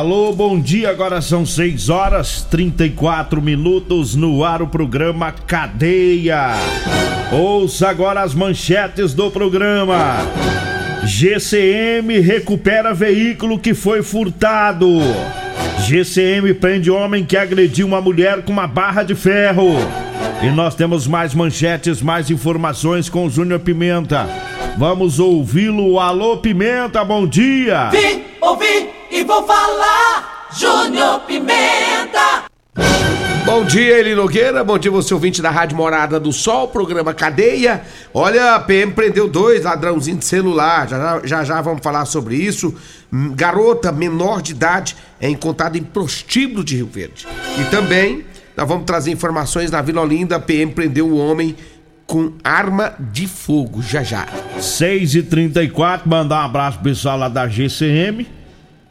Alô, bom dia. Agora são 6 horas 34 minutos no ar o programa Cadeia. Ouça agora as manchetes do programa. GCM recupera veículo que foi furtado. GCM prende homem que agrediu uma mulher com uma barra de ferro. E nós temos mais manchetes, mais informações com o Júnior Pimenta. Vamos ouvi-lo. Alô, Pimenta, bom dia. Vim, ouvi e vou falar. Júnior Pimenta. Bom dia, Eli Nogueira. Bom dia, você ouvinte da Rádio Morada do Sol, programa Cadeia. Olha, a PM prendeu dois ladrãozinhos de celular. Já já, já, vamos falar sobre isso. Hum, Garota menor de idade é encontrada em prostíbulo de Rio Verde. E também nós vamos trazer informações na Vila Olinda. A PM prendeu o homem com arma de fogo. Já já. 6 e 34 mandar um abraço pessoal lá da GCM.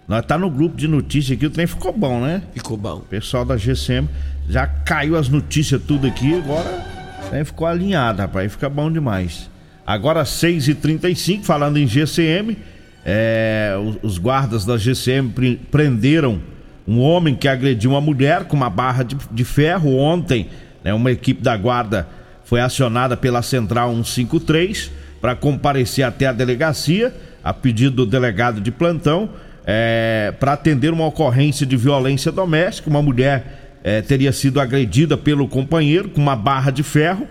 Nós tá no grupo de notícias aqui, o trem ficou bom, né? Ficou bom. O pessoal da GCM já caiu as notícias tudo aqui, agora o trem ficou alinhado, rapaz, fica bom demais. Agora 6 e 35 falando em GCM, é, os, os guardas da GCM pre- prenderam um homem que agrediu uma mulher com uma barra de, de ferro ontem. Né, uma equipe da guarda foi acionada pela Central 153 para comparecer até a delegacia, a pedido do delegado de plantão, para atender uma ocorrência de violência doméstica. Uma mulher eh, teria sido agredida pelo companheiro com uma barra de ferro.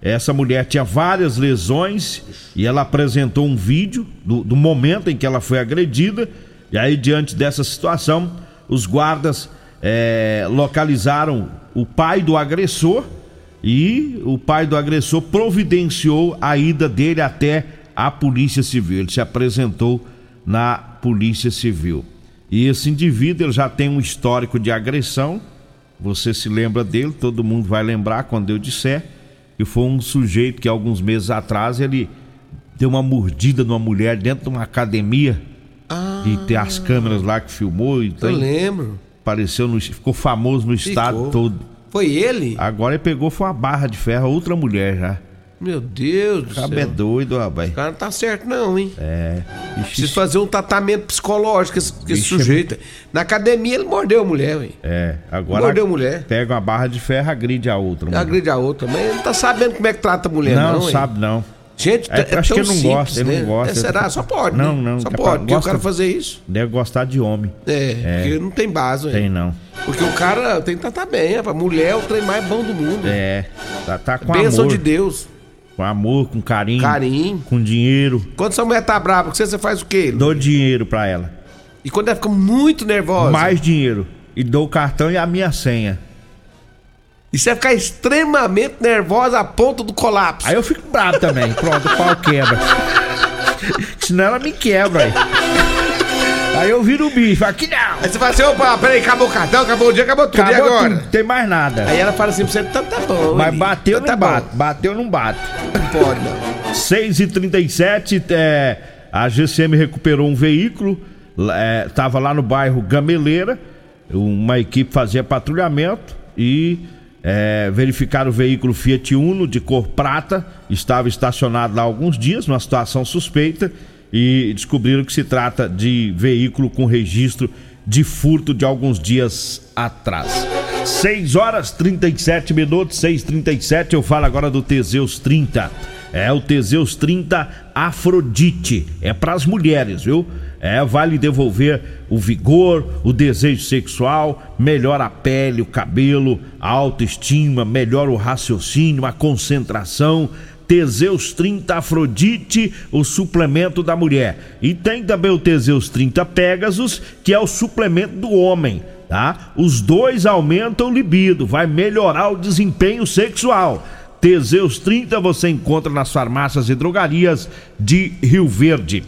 Essa mulher tinha várias lesões e ela apresentou um vídeo do, do momento em que ela foi agredida. E aí, diante dessa situação, os guardas eh, localizaram o pai do agressor e o pai do agressor providenciou a ida dele até a Polícia Civil. Ele se apresentou na Polícia Civil. E esse indivíduo ele já tem um histórico de agressão. Você se lembra dele, todo mundo vai lembrar quando eu disser que foi um sujeito que alguns meses atrás ele deu uma mordida numa mulher dentro de uma academia. E tem as câmeras lá que filmou e Ah. Eu lembro. apareceu no, ficou famoso no estado Ficou. todo. Foi ele? Agora ele pegou foi uma barra de ferro, outra mulher já. Meu Deus do Cabo é céu. doido, rapaz. O cara não tá certo não, hein? É. Precisa fazer um tratamento psicológico com esse, esse Vixe, sujeito. Na academia ele mordeu a mulher, ué. É, agora Mordeu a mulher. pega uma barra de ferro, agride a outra. mulher. Agride a outra, mas ele não tá sabendo como é que trata a mulher, não, não, hein? sabe não. Gente, É, é, acho que ele não simples, gosta, ele né? não gosta. É, será? Só pode, Não, né? não, Só capaz- pode. Porque o cara fazer isso. Deve gostar de homem. É, porque não tem base. Tem não. Porque o cara tem que tratar bem, rapaz. Mulher é o trem mais bom do mundo. É. Tá, tá com Bênção amor. de Deus. Com amor, com carinho. Carinho. Com dinheiro. Quando sua mulher tá brava, com você, você faz o quê? Dou dinheiro pra ela. E quando ela fica muito nervosa? Mais dinheiro. E dou o cartão e a minha senha. E você vai ficar extremamente nervosa a ponto do colapso. Aí eu fico bravo também. Pronto, o pau quebra. Senão ela me quebra aí. Aí eu viro o bicho. Aqui não. Aí você fala assim, opa, peraí, acabou o cartão, acabou o dia, acabou tudo. Acabou e agora? tudo, não tem mais nada. Aí ela fala assim pra você, então tá bom. Mas bateu, então não tá bom. bate. Bateu, não bate. Não pode, não. 6 e 37 é, a GCM recuperou um veículo, estava lá no bairro Gameleira, uma equipe fazia patrulhamento e é, verificaram o veículo Fiat Uno de cor prata, estava estacionado lá há alguns dias, numa situação suspeita, e descobriram que se trata de veículo com registro de furto de alguns dias atrás. 6 horas 37 minutos, 6h37. Eu falo agora do Teseus 30. É o Teseus 30 Afrodite. É para as mulheres, viu? É, vale devolver o vigor, o desejo sexual, melhora a pele, o cabelo, a autoestima, melhora o raciocínio, a concentração. Teseus 30 Afrodite, o suplemento da mulher. E tem também o Teseus 30 Pegasus, que é o suplemento do homem tá? Os dois aumentam o libido, vai melhorar o desempenho sexual. Teseus 30 você encontra nas farmácias e drogarias de Rio Verde.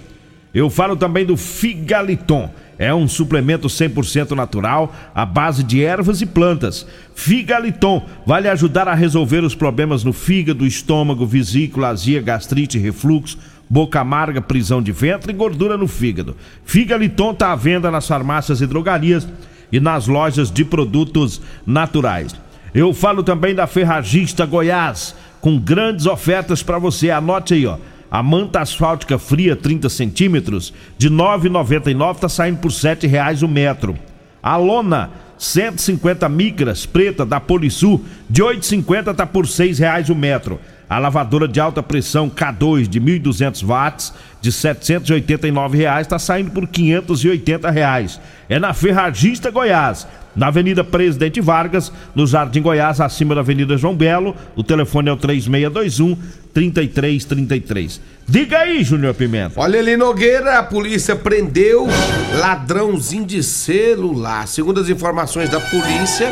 Eu falo também do Figaliton. É um suplemento 100% natural, à base de ervas e plantas. Figaliton vai lhe ajudar a resolver os problemas no fígado, estômago, vesícula, azia, gastrite, refluxo, boca amarga, prisão de ventre e gordura no fígado. Figaliton está à venda nas farmácias e drogarias e nas lojas de produtos naturais. Eu falo também da Ferragista Goiás, com grandes ofertas para você. Anote aí, ó. A manta asfáltica fria 30 centímetros de 9,99 está saindo por R$ reais o metro. A lona 150 micras preta da Polisul de 8,50 está por R$ reais o metro. A lavadora de alta pressão K2 de 1.200 watts de 789 reais está saindo por 580 reais. É na Ferragista Goiás, na Avenida Presidente Vargas, no Jardim Goiás, acima da Avenida João Belo. O telefone é o 3621 3333. Diga aí, Júnior Pimenta. Olha ali, Nogueira, a polícia prendeu ladrãozinho de celular. Segundo as informações da polícia,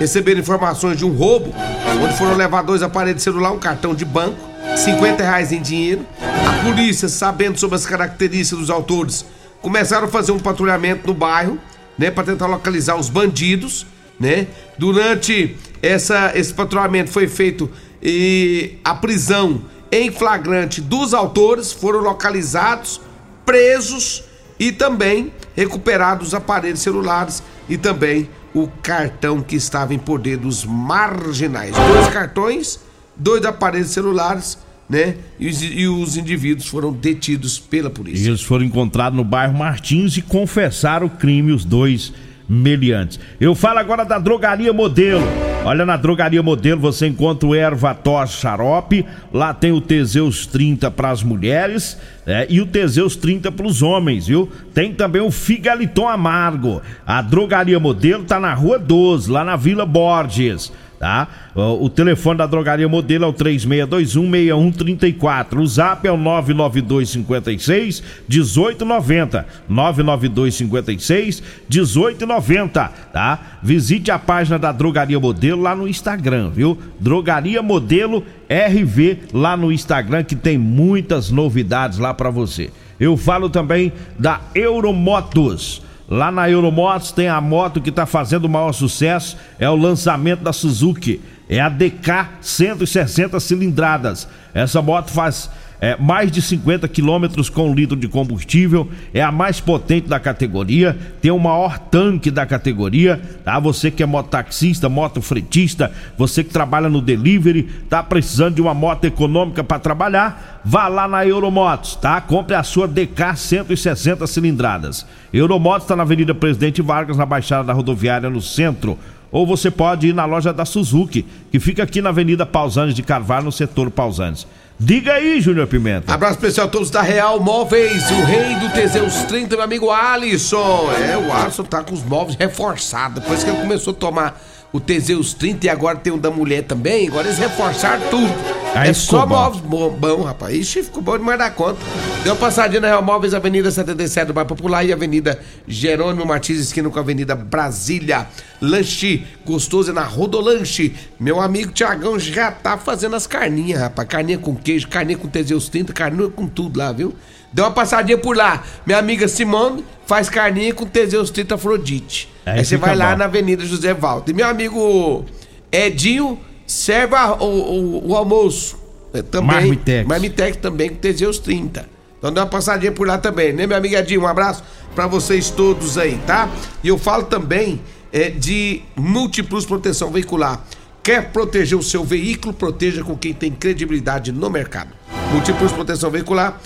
receberam informações de um roubo, onde foram levar dois aparelhos de celular, um cartão de banco, 50 reais em dinheiro. A polícia, sabendo sobre as características dos autores, começaram a fazer um patrulhamento no bairro, né, para tentar localizar os bandidos, né? Durante essa, esse patrulhamento foi feito e a prisão em flagrante dos autores foram localizados, presos e também recuperados os aparelhos celulares e também o cartão que estava em poder dos marginais. Dois cartões, dois aparelhos celulares né? E os, e os, indivíduos foram detidos pela polícia. Eles foram encontrados no bairro Martins e confessaram o crime, os dois meliantes. Eu falo agora da drogaria modelo. Olha, na drogaria modelo você encontra o erva tos xarope, lá tem o Teseus 30 para as mulheres é, e o Teseus 30 para os homens, viu? Tem também o Figaliton Amargo. A drogaria modelo tá na rua 12, lá na Vila Borges tá? O, telefone da drogaria modelo é o 36216134. O zap é o 99256 1890. 99256 1890, tá? Visite a página da Drogaria Modelo lá no Instagram, viu? Drogaria Modelo RV lá no Instagram que tem muitas novidades lá para você. Eu falo também da Euromotos. Lá na Euromotos tem a moto que está fazendo o maior sucesso, é o lançamento da Suzuki. É a DK 160 cilindradas. Essa moto faz é, mais de 50 quilômetros com litro de combustível, é a mais potente da categoria, tem o maior tanque da categoria, tá? Você que é mototaxista, motofretista, você que trabalha no delivery, tá precisando de uma moto econômica para trabalhar, vá lá na Euromotos, tá? Compre a sua DK 160 cilindradas. Euromotos está na Avenida Presidente Vargas, na Baixada da Rodoviária, no centro ou você pode ir na loja da Suzuki, que fica aqui na Avenida Pausanes de Carvalho, no setor Pausanes. Diga aí, Júnior Pimenta. Abraço especial a todos da Real Móveis, o rei do Teseus 30, meu amigo Alisson. É, o Alisson tá com os móveis reforçados. Depois que ele começou a tomar o Teseus 30 e agora tem o da mulher também. Agora eles reforçaram tudo. Aí é só bom. móveis bom, bom, rapaz. Ixi, ficou bom demais da conta. Deu uma passadinha na Real Móveis, Avenida 77 do Bairro Popular e Avenida Jerônimo Martins, esquina com a Avenida Brasília. Lanche gostoso é na Rodolanche. Meu amigo Tiagão já tá fazendo as carninhas, rapaz. Carninha com queijo, carninha com Teseus 30, carninha com tudo lá, viu? Deu uma passadinha por lá. Minha amiga Simone faz carninha com Teseus 30 Afrodite. Aí, Aí você vai lá na Avenida José Valdo. E meu amigo Edinho serve a, o, o, o, almoço. É, também. Marmitex. Marmitex também com Teseus 30. Então dá uma passadinha por lá também, né, meu amigo Edinho? Um abraço para vocês todos aí, tá? E eu falo também é, de Multiplus Proteção Veicular. Quer proteger o seu veículo? Proteja com quem tem credibilidade no mercado. Múltiplos Proteção Veicular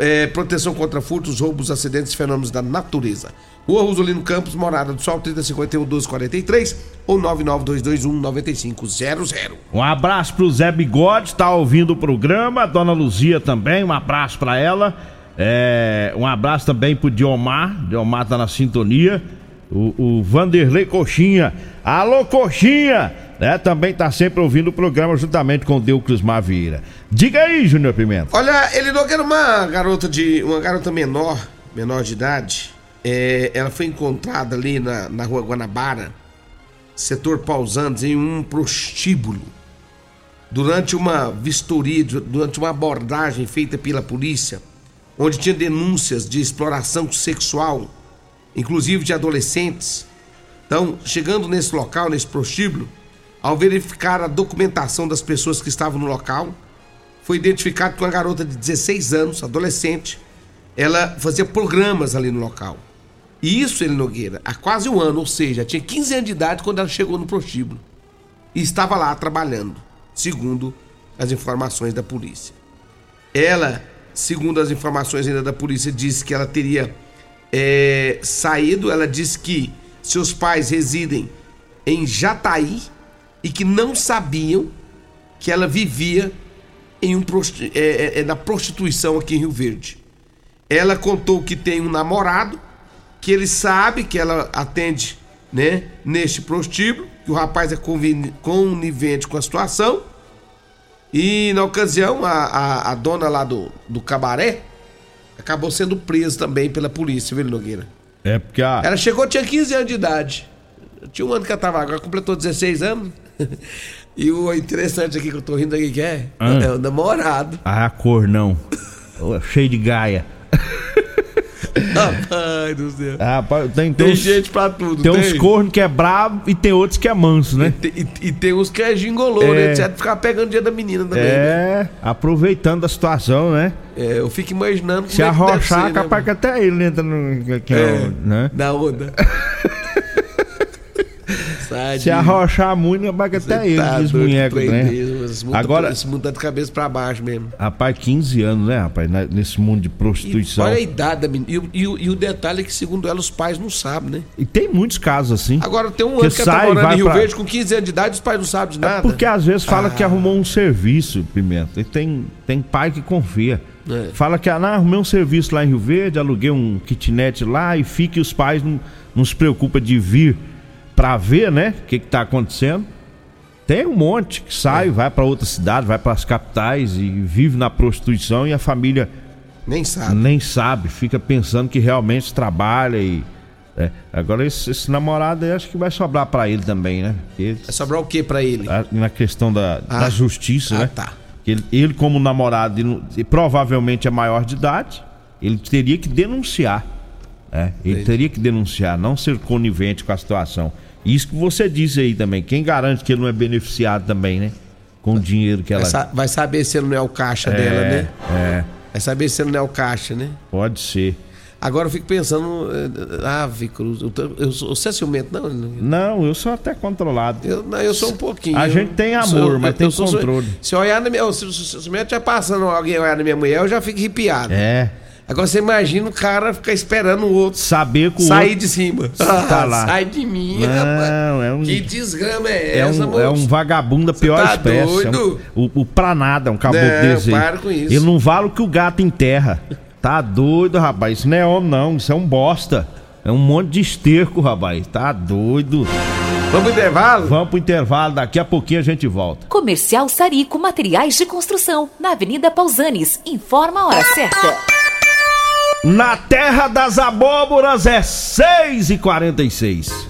é, proteção contra furtos, roubos, acidentes e fenômenos da natureza. Rua Rosolino Campos, Morada do Sol, 3051 1243 ou 99221 9500. Um abraço pro Zé Bigode, tá ouvindo o programa. Dona Luzia também, um abraço pra ela. É, um abraço também pro Diomar. Diomar tá na sintonia. O, o Vanderlei Coxinha. Alô, Coxinha! Né, também tá sempre ouvindo o programa juntamente com o Deuclis Mavieira. Diga aí, Júnior Pimenta. Olha, ele não quer uma garota de. uma garota menor, menor de idade. É, ela foi encontrada ali na, na rua Guanabara, setor Pausantes, em um prostíbulo. Durante uma vistoria, durante uma abordagem feita pela polícia, onde tinha denúncias de exploração sexual, inclusive de adolescentes. Então, chegando nesse local, nesse prostíbulo, ao verificar a documentação das pessoas que estavam no local, foi identificado que uma garota de 16 anos, adolescente, ela fazia programas ali no local. E isso, ele Nogueira, há quase um ano, ou seja, tinha 15 anos de idade quando ela chegou no prostíbulo. E estava lá trabalhando, segundo as informações da polícia. Ela, segundo as informações ainda da polícia, disse que ela teria é, saído. Ela disse que seus pais residem em Jataí e que não sabiam que ela vivia em um prosti é, é, é, na prostituição aqui em Rio Verde. Ela contou que tem um namorado, que ele sabe que ela atende né, neste prostíbulo, que o rapaz é conivente com a situação. E na ocasião, a, a, a dona lá do, do cabaré acabou sendo presa também pela polícia, viu, Nogueira? É porque a. Ela chegou, tinha 15 anos de idade. Tinha um ano que ela tava, agora completou 16 anos. e o interessante aqui que eu tô rindo aqui que é, Ah. é o namorado. Ah, a cor não. Cheio de gaia. Rapaz do céu. Pá, tem, tem, Tem uns, gente pra tudo, tem uns cornos que é brabo e tem outros que é manso, né? E, tem- e- e tem uns que é gingolô, É. né? Certo? Ficar pegando o dia da menina também. né? É, aproveitando a situação, né? É, eu fico imaginando Se é arrochar, ser, capaz né? que até ele entra no. Que é, É, né? Da onda. Se arrochar muito, capaz que até ele Tá né? mundo, Agora- esse mundo tá de cabeça pra baixo mesmo. Rapaz, 15 anos, né, rapaz? Nesse mundo de E prostituição. olha a E, idade da menina. E, o- e e o detalhe é que, segundo ela, os pais não sabem, né? tem muitos casos assim. Agora tem um Que ano que ela tá sai, morando vai em Rio pra- Verde com 15 anos de idade os pais não sabem de nada. É porque às vezes fala Ah. que arrumou um serviço, Pimenta. E tem, tem pai que confia. É. Fala que ah, não, arrumei um serviço lá em Rio Verde, aluguei um kitnet lá e fica e os pais não, não se preocupam de vir pra ver, né? O que, que tá acontecendo. Tem um monte que sai, É. vai pra outra cidade, vai pras capitais e vive na prostituição e a família Nem sabe. nem sabe, fica pensando que realmente trabalha e. é. Agora esse, esse namorado aí acho que vai sobrar pra ele também, né? Porque Vai sobrar o que pra ele? a- na questão da, Ah. da justiça, Ah, né? tá. Ele, ele, como namorado, ele e provavelmente é maior de idade, ele teria que denunciar. né? Ele Entendi. teria que denunciar, não ser conivente com a situação. Isso que você disse aí também. Quem garante que ele não é beneficiado também, né? Com o dinheiro que ela. Vai, sa- vai saber se ele não é o caixa dela, né? É, Vai saber se ele não é o caixa, né? pode ser. Agora eu fico pensando. eh, Ah, Cruz, eu, eu, sou- você é ciumento, não? Não, eu sou até controlado. Eu, não, eu sou um pouquinho. A Eu- gente tem amor, mas tem sou- controle. Se olhar na minha. Se, se, se, se estiver passando alguém olhar na minha mulher, eu já fico arrepiado. É. Agora você imagina o cara ficar esperando o outro Saber o sair outro de cima. Tá lá. Sai de mim, Não, rapaz. é um- Que desgrama é, É essa, um, moço? é um vagabundo da pior tá espécie. É um- doido? o, o pra nada, um caboclo Não, desse para com isso. Ele não vale o que o gato enterra. Tá doido, rapaz. Isso não é homem, não. Isso é um bosta. É um monte de esterco, rapaz. Tá doido. Vamos pro intervalo? Vamos pro intervalo. Daqui a pouquinho a gente volta. Comercial Sarico Materiais de Construção, na Avenida Pausanes. Informa a hora certa. Na terra das abóboras é 6 e 46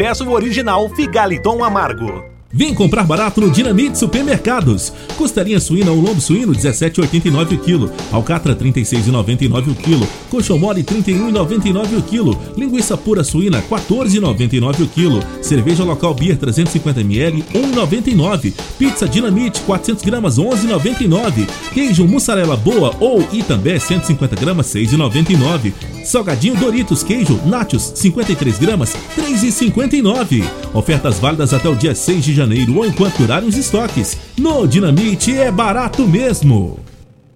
peça o original Figaliton Amargo. Vem comprar barato no Dinamite Supermercados. Costelinha suína ou lombo suíno 17,89 o quilo. Alcatra 36,99 o quilo. Coxão mole 31,99 o quilo. Linguiça pura suína 14,99 o quilo. Cerveja local beer 350 ml 1,99. Pizza Dinamite 400 gramas 11,99. Queijo mussarela boa ou Itambé 150 gramas 6,99. Salgadinho Doritos queijo Nachos 53 gramas 3,59. Ofertas válidas até o dia 6 de janeiro ou enquanto durarem os estoques. No Dinamite é barato mesmo.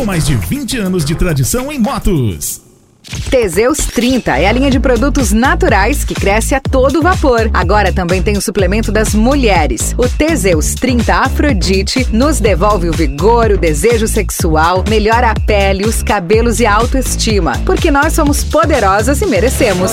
com mais de 20 anos de tradição em motos. Teseus 30 é a linha de produtos naturais que cresce a todo vapor. Agora também tem o suplemento das mulheres. O Teseus 30 Afrodite nos devolve o vigor, o desejo sexual, melhora a pele, os cabelos e a autoestima. Porque nós somos poderosas e merecemos.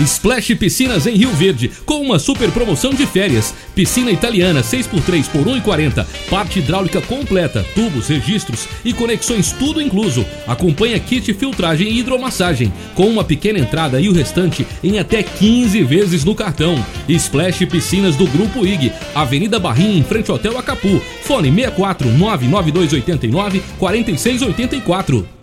Splash Piscinas em Rio Verde, com uma super promoção de férias. Piscina italiana 6x3 por 1,40. Parte hidráulica completa, tubos, registros e conexões tudo incluso. Acompanha kit filtragem e hidromassagem, com uma pequena entrada e o restante em até 15 vezes no cartão. Splash Piscinas do Grupo IG, Avenida Barrinha, em frente ao Hotel Acapu. Fone 64 99289 4684.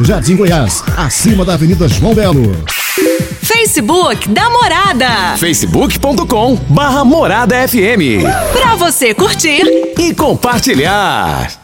Jardim Goiás, acima da Avenida João Belo. Facebook da Morada. facebook.com barra Morada FM. Pra você curtir e compartilhar.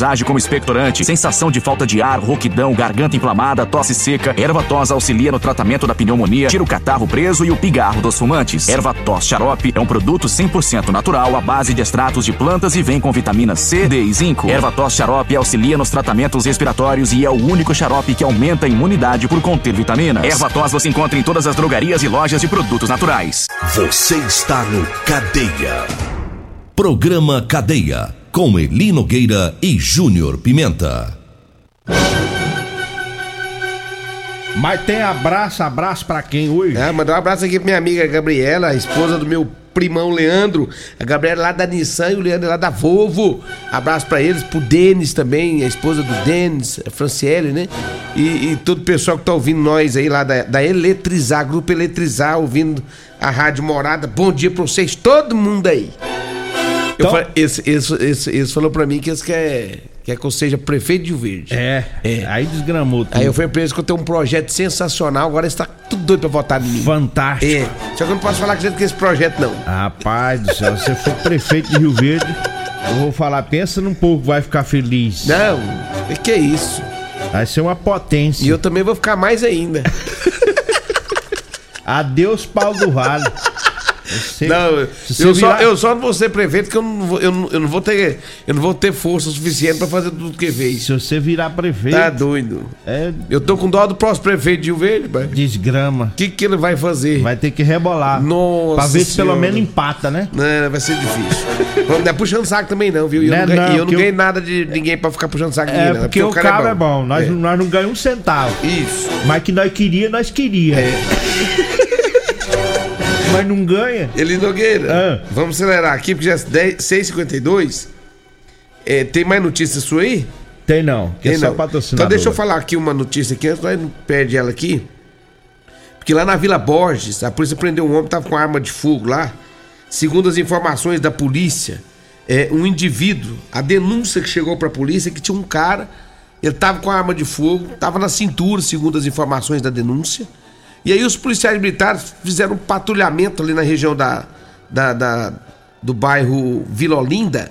age como expectorante. Sensação de falta de ar, rouquidão, garganta inflamada, tosse seca. Erva tos auxilia no tratamento da pneumonia, tira o catarro preso e o pigarro dos fumantes. Erva tos xarope é um produto 100% natural à base de extratos de plantas e vem com vitamina C, D e zinco. Erva tos xarope auxilia nos tratamentos respiratórios e é o único xarope que aumenta a imunidade por conter vitaminas. Erva tos você encontra em todas as drogarias e lojas de produtos naturais. Você está no Cadeia. Programa Cadeia com Eli Nogueira e Júnior Pimenta. Mas tem abraço, abraço pra quem hoje? É, mandar um abraço aqui pra minha amiga Gabriela, a esposa do meu primão Leandro. A Gabriela é lá da Nissan e o Leandro é lá da Volvo. Abraço pra eles, pro Denis também, a esposa do Denis, a Franciele, né? E, e todo o pessoal que tá ouvindo nós aí lá da, da Eletrizar, Grupo Eletrizar, ouvindo a Rádio Morada. Bom dia pra vocês, todo mundo aí. Então- falei, esse, esse, esse, esse falou pra mim que eles querem quer que eu seja prefeito de Rio Verde. É, aí desgramou tudo. Aí eu falei pra eles que eu tenho um projeto sensacional, agora eles tá tudo doido pra votar em mim. Fantástico. É. Só que eu não posso falar com gente que esse projeto, não. Rapaz do céu, você for prefeito de Rio Verde, eu vou falar, pensa num que vai ficar feliz. Não, que que é isso? Vai ser uma potência. E eu também vou ficar mais ainda. Adeus, pau do não, eu, só, eu só não vou ser prefeito porque eu não vou, eu não, eu não vou ter eu não vou ter força suficiente pra fazer tudo que fez. Se você virar prefeito. Tá doido. É Eu tô com dó do próximo prefeito de Rio Verde, pai. desgrama. O que que ele vai fazer? Vai ter que rebolar. Nossa Pra ver se pelo menos empata, né? Não, vai ser difícil. Não é puxando saco também não, viu? E eu Não não, é ganhei, não, e eu não porque ganhei eu- nada de ninguém pra ficar puxando saco de É, ninguém, não. porque o cara é bom. Nós, É. não- nós não ganhamos um centavo. Isso. Mas que nós queria, nós queria. É. Mas não ganha. Eli Nogueira, vamos acelerar aqui, porque já é 10, 6h52. É, tem mais notícia sua aí? Tem não. Que é Tem só não. patrocinador. Então deixa eu falar aqui uma notícia aqui, antes nós não perde ela aqui. Porque lá na Vila Borges, a polícia prendeu um homem que tava com arma de fogo lá. Segundo as informações da polícia, é, um indivíduo, a denúncia que chegou pra polícia é que tinha um cara, ele tava com a arma de fogo, tava na cintura, segundo as informações da denúncia. E aí os policiais militares fizeram um patrulhamento ali na região da, da, da- do bairro Vila Olinda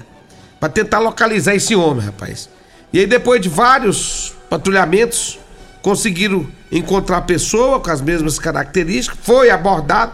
para tentar localizar esse homem, rapaz. E aí depois de vários patrulhamentos, conseguiram encontrar a pessoa com as mesmas características, foi abordado.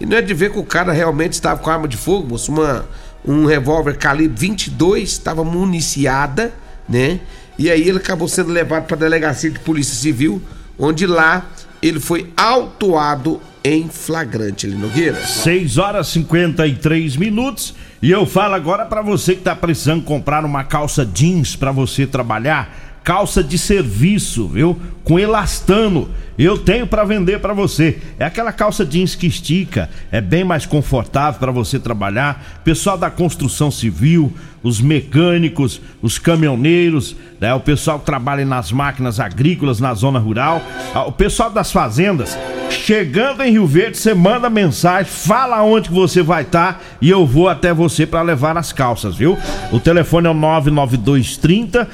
E não é de ver que o cara realmente estava com arma de fogo, moço, uma, um revólver calibre 22, estava municiada, né? E aí ele acabou sendo levado para a delegacia de polícia civil, onde lá ele foi autuado em flagrante, ali Nogueira. 6 horas e 53 minutos. E eu falo agora pra você que tá precisando comprar uma calça jeans pra você trabalhar. Calça de serviço, viu? Com elastano. Eu tenho pra vender pra você. É aquela calça jeans que estica, é bem mais confortável pra você trabalhar. Pessoal da construção civil, os mecânicos, os caminhoneiros, né? o pessoal que trabalha nas máquinas agrícolas na zona rural, ah, o pessoal das fazendas. Chegando em Rio Verde, você manda mensagem, fala onde que você vai estar e eu vou até você para levar as calças, viu? O telefone é o 99230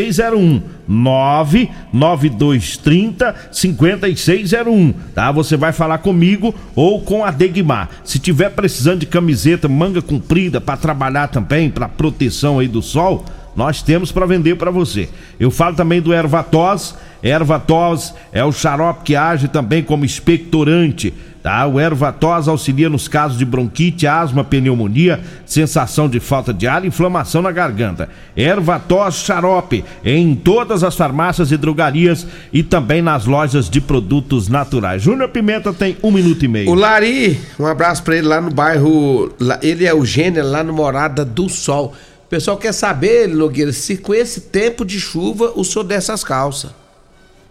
5601. 99230 5601, tá? Você vai falar comigo ou com a Degmar. Se tiver precisando de camiseta manga comprida para trabalhar também, para proteção aí do sol, nós temos para vender para você. Eu falo também do Ervatos. Ervatos é o xarope que age também como expectorante. Tá? O Ervatos auxilia nos casos de bronquite, asma, pneumonia, sensação de falta de ar e inflamação na garganta. Ervatos xarope em todas as farmácias e drogarias e também nas lojas de produtos naturais. Júnior Pimenta tem um minuto e meio. O Lari, um abraço pra ele lá no bairro. Ele é o gênero lá no Morada do Sol. O pessoal quer saber, Nogueira, se com esse tempo de chuva o senhor desce as calças.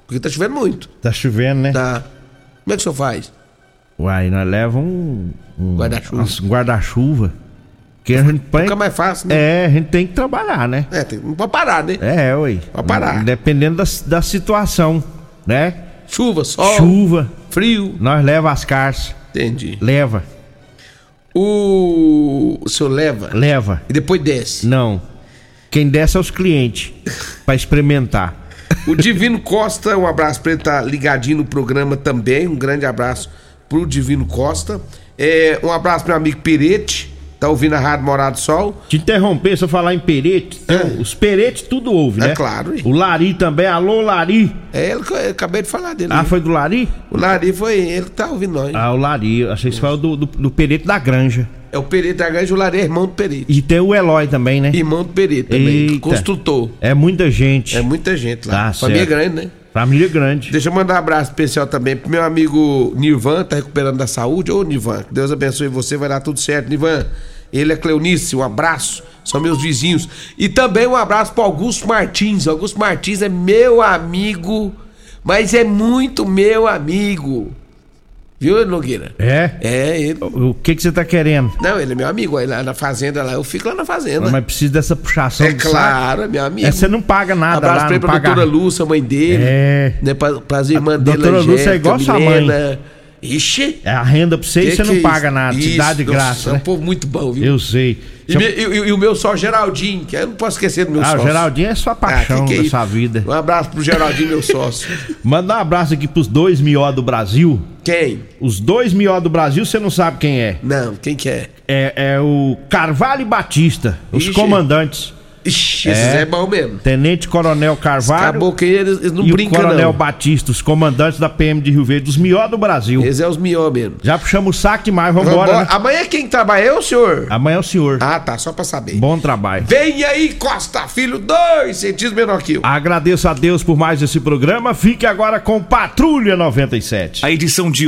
Porque tá chovendo muito. Tá chovendo, né? Tá. Como é que o senhor faz? Uai, nós leva um, um Guarda-chuva. um guarda-chuva. Que a gente põe. Fica mais fácil, né? É, a gente tem que trabalhar, né? É, tem, não pode parar, né? É, ué. Pode parar. Dependendo da, da situação, né? Chuva, sol. Chuva. Frio. Nós leva as carças. Entendi. Leva. O. O senhor leva? Leva. E depois desce. Não. Quem desce é os clientes. pra experimentar. O Divino Costa, um abraço pra ele, tá ligadinho no programa também. Um grande abraço pro Divino Costa. É, um abraço pro meu amigo Perete, tá ouvindo a Rádio Morado do Sol. Te interromper, se eu falar em perete, então, os peretes tudo ouve, É né? claro, hein? O Lari também, alô Lari. É ele que eu acabei de falar dele. Ah, né? foi do Lari? O Lari foi ele que tá ouvindo nós. Ah, o Lari, achei que você falou do, do, do perete da granja. É o Perete da Grande, o Lari é irmão do Perete. E tem o Eloy também, né? Irmão do Perete também. Eita. Construtor. É muita gente. É muita gente lá. Tá Família certo. grande, né? Família grande. Deixa eu mandar um abraço especial também pro meu amigo Nirvan, tá recuperando da saúde. Ô, Nirvan, que Deus abençoe você, vai dar tudo certo, Nirvan. Ele é Cleonice, um abraço. São meus vizinhos. E também um abraço pro Augusto Martins. Augusto Martins é meu amigo, mas é muito meu amigo. Viu, Nogueira? É? É, ele. O que que você tá querendo? Não, ele é meu amigo. Aí lá na fazenda, lá, eu fico lá na fazenda. Mas precisa dessa puxação É de saco. claro, é meu amigo. É, você não paga nada Abraço lá, pra ele, pra paga... doutora Lúcia, mãe dele. É. Né, pra, pras irmãs A dele, doutora Lúcia é igual Angélica, sua mãe. Ixi. É a renda pra você e você não paga isso? nada, te dá de nossa, graça, É um né? povo muito bom, viu? Eu sei. E, me- e- e o meu só Geraldinho, que eu não posso esquecer do meu Ah, o sócio. Geraldinho é sua paixão que que é sua vida. Um abraço pro Geraldinho, meu sócio. Manda um abraço aqui pros dois mió do Brasil. Quem? Os dois mió do Brasil, você não sabe quem é. Não, quem que é? É, é o Carvalho e Batista, os Ixi. comandantes. Ixi, esses é, bom mesmo. Tenente Coronel Carvalho. Acabou que eles, eles não e brincam, o Coronel não. Batista, os comandantes da PM de Rio Verde, os melhores do Brasil. Esse é os melhores mesmo. Já puxamos o saque mais, vambora. Vambora. Né? Amanhã quem trabalha é o senhor? Amanhã é o senhor. Ah, tá, só pra saber. Bom trabalho. Vem aí, Costa Filho, dois centímetros menor que eu. Agradeço a Deus por mais esse programa. Fique agora com Patrulha 97. A edição de hoje.